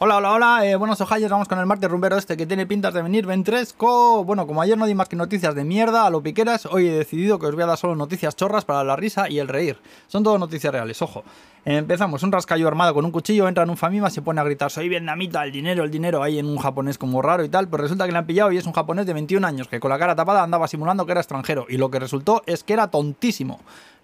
Hola, hola, hola, eh, buenos ojalles, vamos con el martes rumbero este que tiene pintas de venir ventresco. Bueno, como ayer no di más que noticias de mierda a lo piqueras, hoy he decidido que os voy a dar solo noticias chorras para la risa y el reír. Son todo noticias reales, ojo. Empezamos, un rascallo armado con un cuchillo entra en un famima, se pone a gritar, soy vietnamita, el dinero, el dinero, ahí en un japonés como raro y tal, pues resulta que le han pillado y es un japonés de 21 años que con la cara tapada andaba simulando que era extranjero y lo que resultó es que era tontísimo.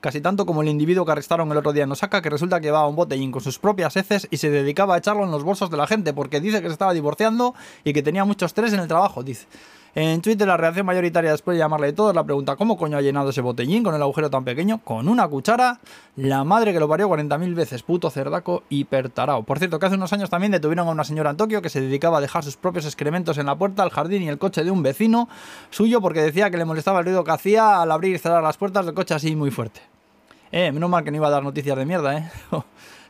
Casi tanto como el individuo que arrestaron el otro día en Osaka, que resulta que llevaba un botellín con sus propias heces y se dedicaba a echarlo en los bolsos de la gente, porque dice que se estaba divorciando y que tenía mucho estrés en el trabajo, dice. En Twitter la reacción mayoritaria después de llamarle de todo es la pregunta ¿cómo coño ha llenado ese botellín con el agujero tan pequeño? Con una cuchara, la madre que lo parió 40.000 veces, puto cerdaco hipertarao. Por cierto, que hace unos años también detuvieron a una señora en Tokio que se dedicaba a dejar sus propios excrementos en la puerta, el jardín y el coche de un vecino suyo porque decía que le molestaba el ruido que hacía al abrir y cerrar las puertas del coche así muy fuerte. Eh, menos mal que no iba a dar noticias de mierda, eh.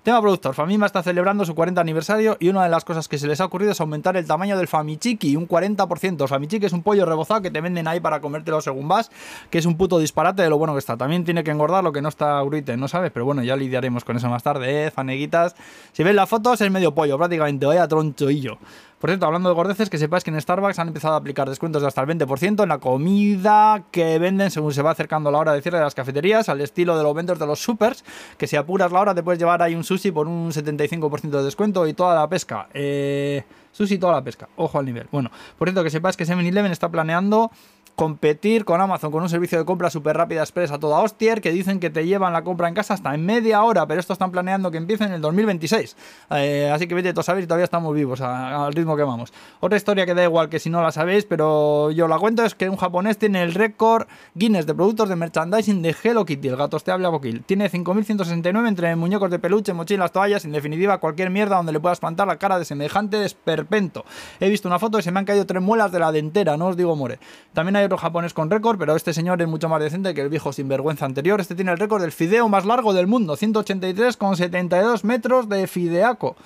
Tema productor. Famima está celebrando su 40 aniversario y una de las cosas que se les ha ocurrido es aumentar el tamaño del Famichiki, un 40%. El Famichiki es un pollo rebozado que te venden ahí para comértelo según vas, que es un puto disparate de lo bueno que está. También tiene que engordar lo que no está grite, ¿no sabes? Pero bueno, ya lidiaremos con eso más tarde, ¿eh? Faneguitas. Si ves las fotos, es medio pollo, prácticamente. Vaya tronchoillo. Por cierto, hablando de gordeces, que sepáis que en Starbucks han empezado a aplicar descuentos de hasta el 20% en la comida que venden según se va acercando la hora de cierre de las cafeterías, al estilo de los ventas de los supers, que si apuras la hora te puedes llevar ahí un sushi por un 75% de descuento y toda la pesca. Eh, sushi toda la pesca, ojo al nivel. Bueno, por cierto, que sepáis que 7-Eleven está planeando competir con Amazon con un servicio de compra súper rápida express a toda hostia que dicen que te llevan la compra en casa hasta en media hora, pero esto están planeando que empiece en el 2026. Eh, así que vete saber y todavía estamos vivos al ritmo que vamos. Otra historia que da igual que si no la sabéis, pero yo la cuento es que un japonés tiene el récord Guinness de productos de merchandising de Hello Kitty, el gato esteable Bokil. Tiene 5.169 entre muñecos de peluche, mochilas, toallas, en definitiva cualquier mierda donde le puedas plantar la cara de semejante desperpento. He visto una foto y se me han caído tres muelas de la dentera, no os digo more. También hay otro japonés con récord, pero este señor es mucho más decente que el viejo sinvergüenza anterior. Este tiene el récord del fideo más largo del mundo, 183,72 metros de fideaco.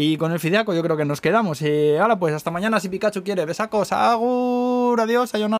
Y con el fideaco yo creo que nos quedamos. Y ahora pues hasta mañana si Pikachu quiere. Besacos, agur, adiós, sayonara.